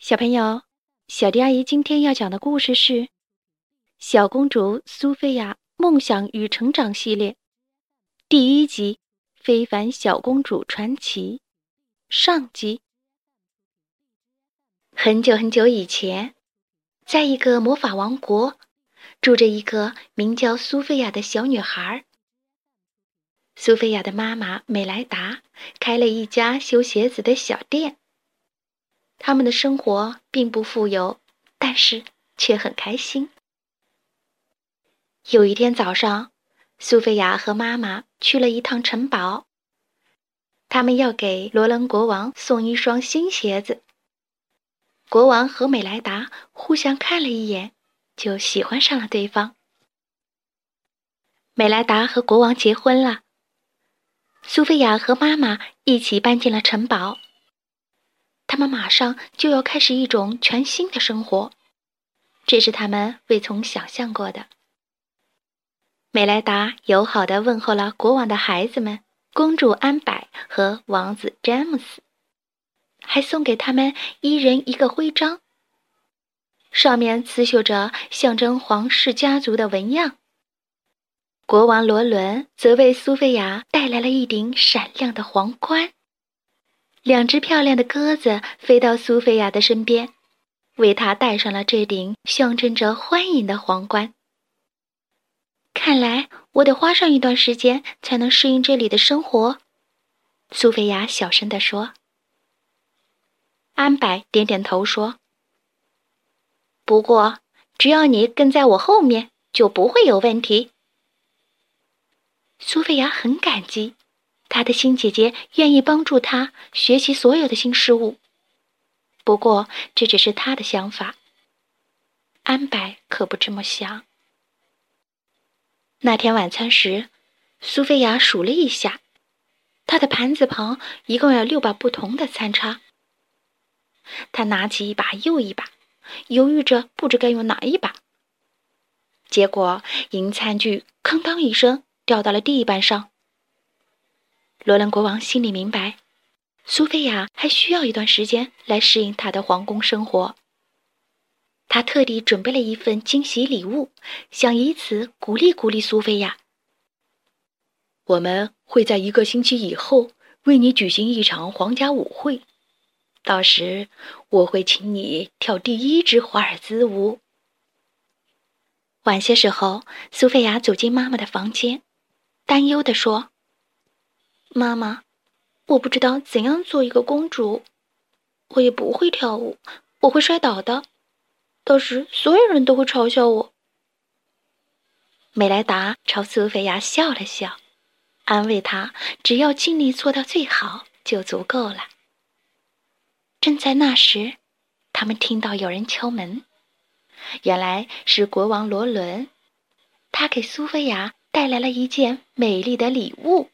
小朋友，小迪阿姨今天要讲的故事是《小公主苏菲亚梦想与成长系列》第一集《非凡小公主传奇》上集。很久很久以前，在一个魔法王国，住着一个名叫苏菲亚的小女孩。苏菲亚的妈妈美莱达开了一家修鞋子的小店。他们的生活并不富有，但是却很开心。有一天早上，苏菲亚和妈妈去了一趟城堡。他们要给罗伦国王送一双新鞋子。国王和美莱达互相看了一眼，就喜欢上了对方。美莱达和国王结婚了。苏菲亚和妈妈一起搬进了城堡。他们马上就要开始一种全新的生活，这是他们未曾想象过的。美莱达友好的问候了国王的孩子们，公主安柏和王子詹姆斯，还送给他们一人一个徽章，上面刺绣着象征皇室家族的纹样。国王罗伦则为苏菲亚带来了一顶闪亮的皇冠。两只漂亮的鸽子飞到苏菲亚的身边，为她戴上了这顶象征着欢迎的皇冠。看来我得花上一段时间才能适应这里的生活，苏菲亚小声地说。安柏点点头说：“不过只要你跟在我后面，就不会有问题。”苏菲亚很感激。他的新姐姐愿意帮助他学习所有的新事物，不过这只是他的想法。安柏可不这么想。那天晚餐时，苏菲亚数了一下，她的盘子旁一共有六把不同的餐叉。她拿起一把又一把，犹豫着不知该用哪一把。结果，银餐具“哐当”一声掉到了地板上。罗兰国王心里明白，苏菲亚还需要一段时间来适应她的皇宫生活。他特地准备了一份惊喜礼物，想以此鼓励鼓励苏菲亚。我们会在一个星期以后为你举行一场皇家舞会，到时我会请你跳第一支华尔兹舞。晚些时候，苏菲亚走进妈妈的房间，担忧地说。妈妈，我不知道怎样做一个公主，我也不会跳舞，我会摔倒的，到时所有人都会嘲笑我。美莱达朝苏菲亚笑了笑，安慰她：“只要尽力做到最好就足够了。”正在那时，他们听到有人敲门，原来是国王罗伦，他给苏菲亚带来了一件美丽的礼物。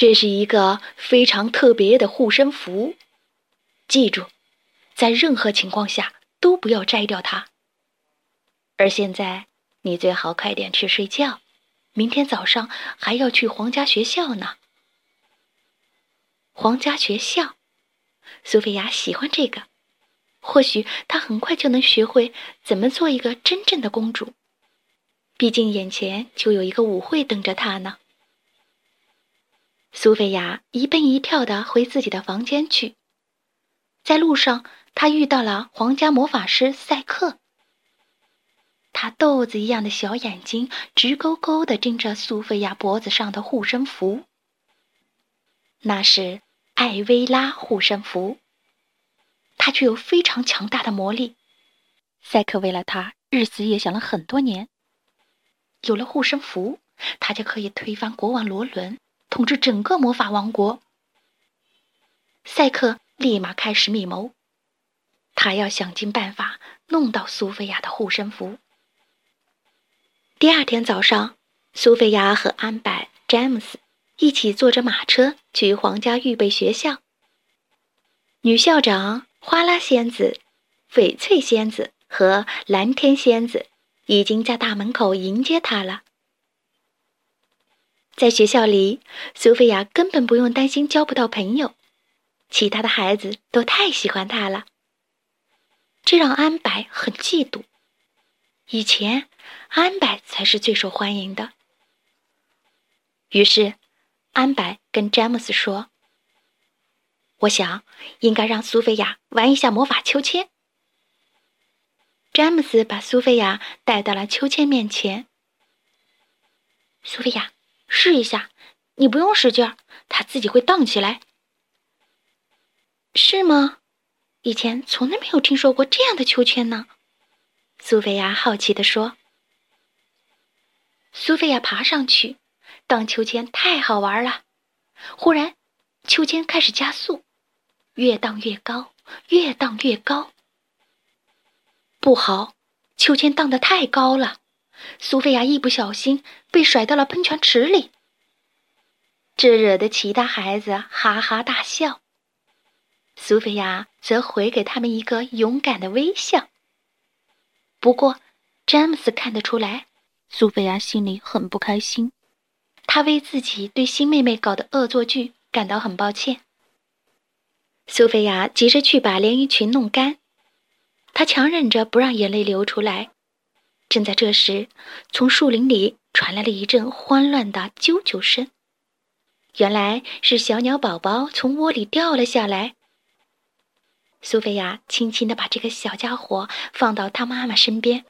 这是一个非常特别的护身符，记住，在任何情况下都不要摘掉它。而现在，你最好快点去睡觉，明天早上还要去皇家学校呢。皇家学校，苏菲亚喜欢这个，或许她很快就能学会怎么做一个真正的公主。毕竟眼前就有一个舞会等着她呢。苏菲亚一蹦一跳的回自己的房间去，在路上，她遇到了皇家魔法师赛克。他豆子一样的小眼睛直勾勾的盯着苏菲亚脖子上的护身符，那是艾薇拉护身符。它具有非常强大的魔力。赛克为了它日思夜想了很多年。有了护身符，他就可以推翻国王罗伦。统治整个魔法王国，赛克立马开始密谋，他要想尽办法弄到苏菲亚的护身符。第二天早上，苏菲亚和安柏、詹姆斯一起坐着马车去皇家预备学校。女校长花拉仙子、翡翠仙子和蓝天仙子已经在大门口迎接她了。在学校里，苏菲亚根本不用担心交不到朋友，其他的孩子都太喜欢他了，这让安柏很嫉妒。以前，安柏才是最受欢迎的。于是，安柏跟詹姆斯说：“我想应该让苏菲亚玩一下魔法秋千。”詹姆斯把苏菲亚带到了秋千面前。苏菲亚，试一下，你不用使劲儿，它自己会荡起来。是吗？以前从来没有听说过这样的秋千呢。苏菲亚好奇地说。苏菲亚爬上去，荡秋千太好玩了。忽然，秋千开始加速，越荡越高，越荡越高。不好，秋千荡得太高了，苏菲亚一不小心被甩到了喷泉池里。这惹得其他孩子哈哈大笑，苏菲亚则回给他们一个勇敢的微笑。不过，詹姆斯看得出来，苏菲亚心里很不开心，他为自己对新妹妹搞的恶作剧感到很抱歉。苏菲亚急着去把连衣裙弄干。他强忍着不让眼泪流出来。正在这时，从树林里传来了一阵慌乱的啾啾声。原来是小鸟宝宝从窝里掉了下来。苏菲亚轻轻地把这个小家伙放到他妈妈身边。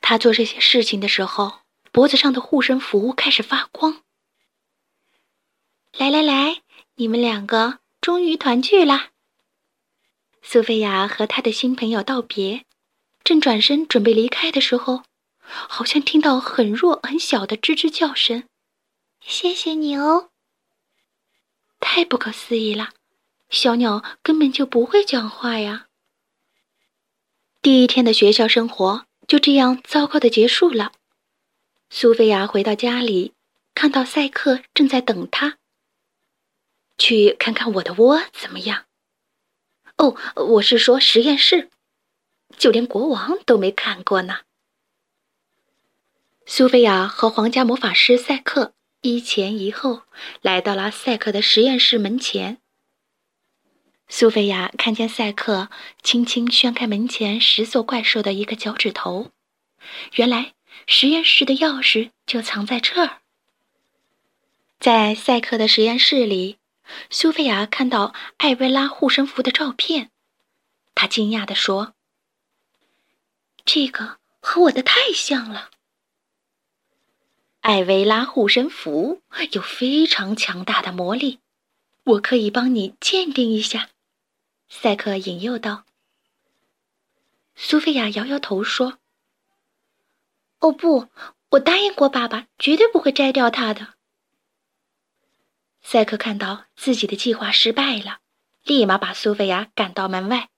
他做这些事情的时候，脖子上的护身符开始发光。来来来，你们两个终于团聚了。苏菲亚和她的新朋友道别，正转身准备离开的时候，好像听到很弱很小的吱吱叫声。谢谢你哦！太不可思议了，小鸟根本就不会讲话呀。第一天的学校生活就这样糟糕的结束了。苏菲亚回到家里，看到赛克正在等她。去看看我的窝怎么样？哦，我是说实验室，就连国王都没看过呢。苏菲亚和皇家魔法师赛克一前一后来到了赛克的实验室门前。苏菲亚看见赛克轻轻掀开门前十座怪兽的一个脚趾头，原来实验室的钥匙就藏在这儿。在赛克的实验室里。苏菲亚看到艾薇拉护身符的照片，她惊讶地说：“这个和我的太像了。”艾维拉护身符有非常强大的魔力，我可以帮你鉴定一下。”赛克引诱道。苏菲亚摇摇头说：“哦不，我答应过爸爸，绝对不会摘掉它的。”赛克看到自己的计划失败了，立马把苏菲亚赶到门外。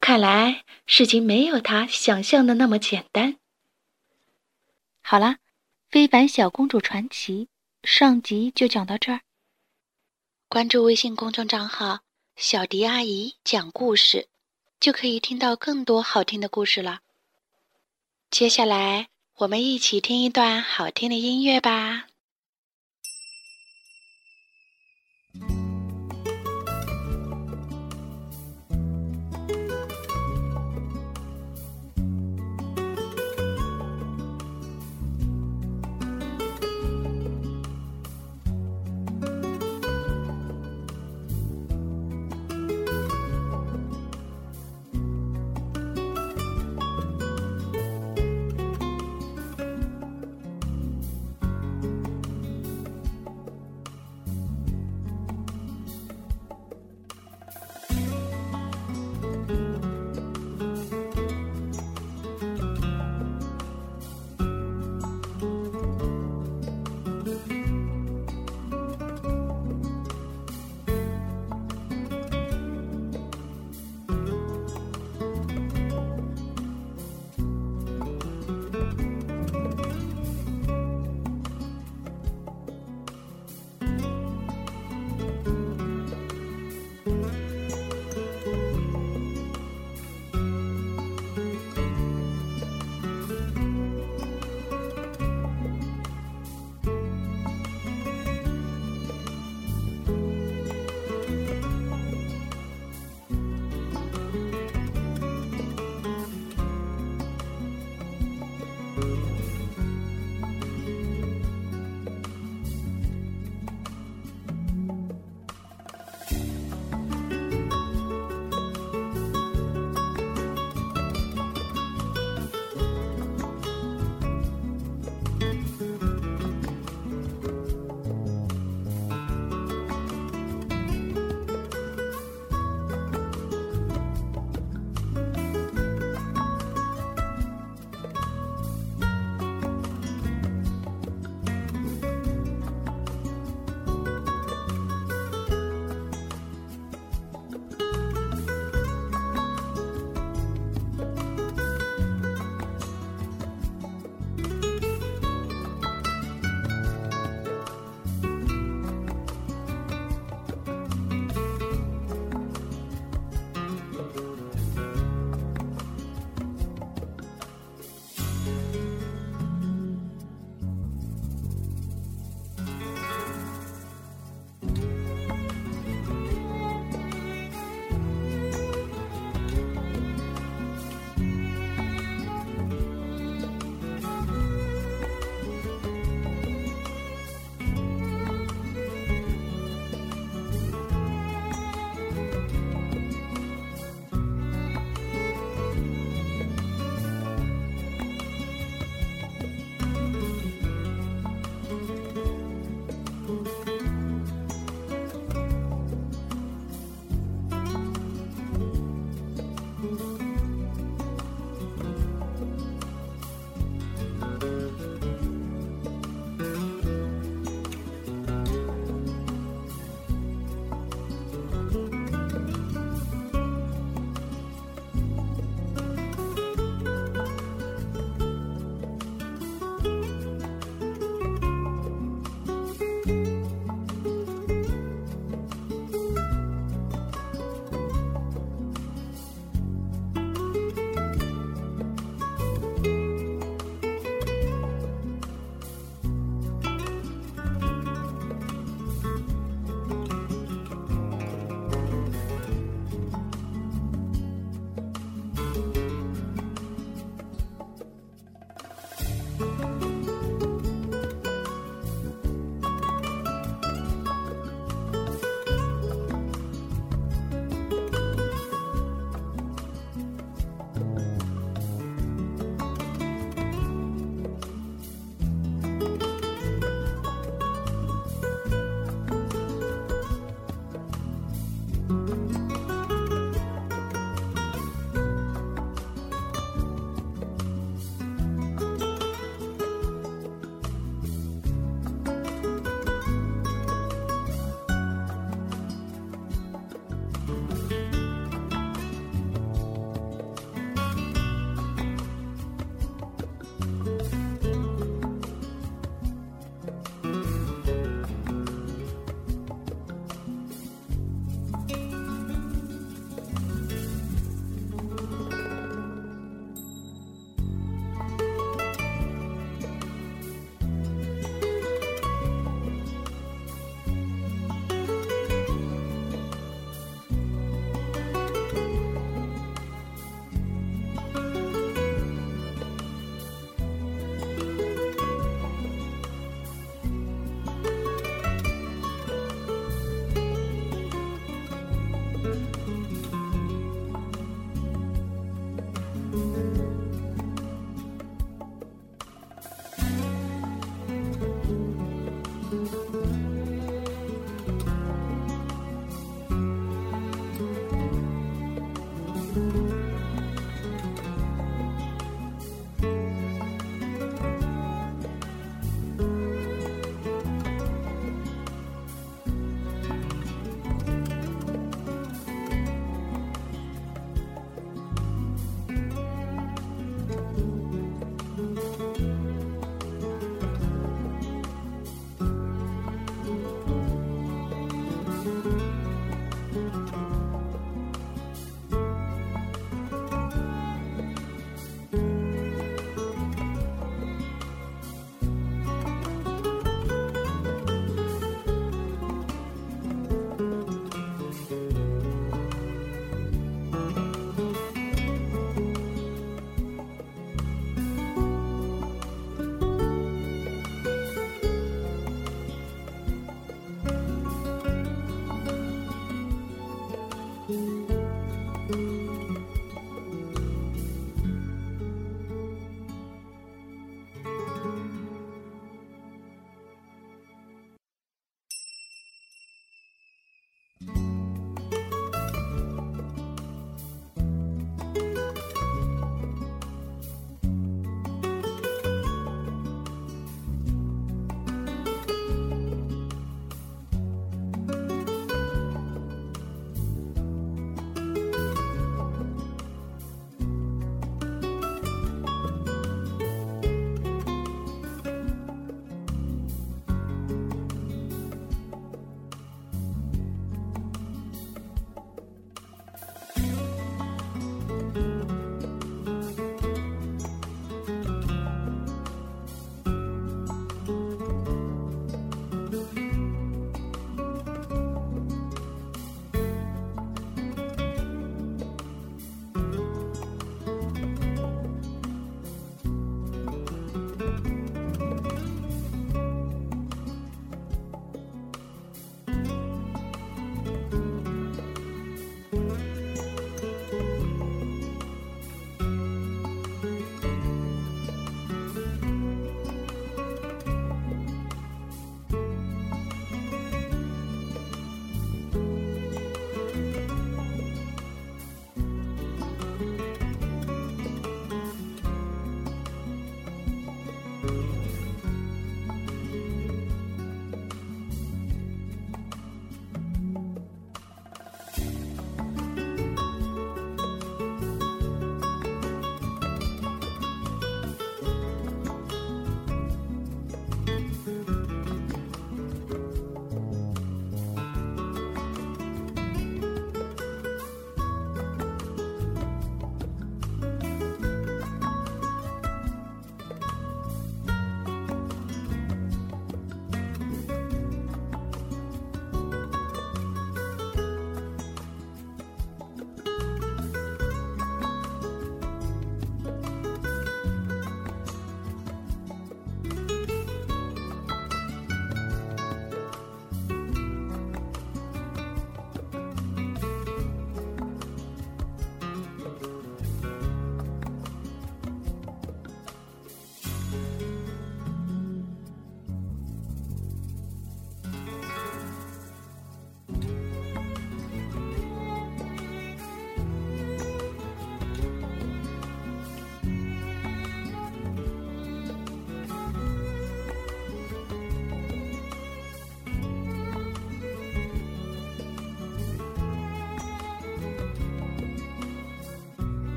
看来事情没有他想象的那么简单。好了，《非凡小公主传奇》上集就讲到这儿。关注微信公众账号“小迪阿姨讲故事”，就可以听到更多好听的故事了。接下来，我们一起听一段好听的音乐吧。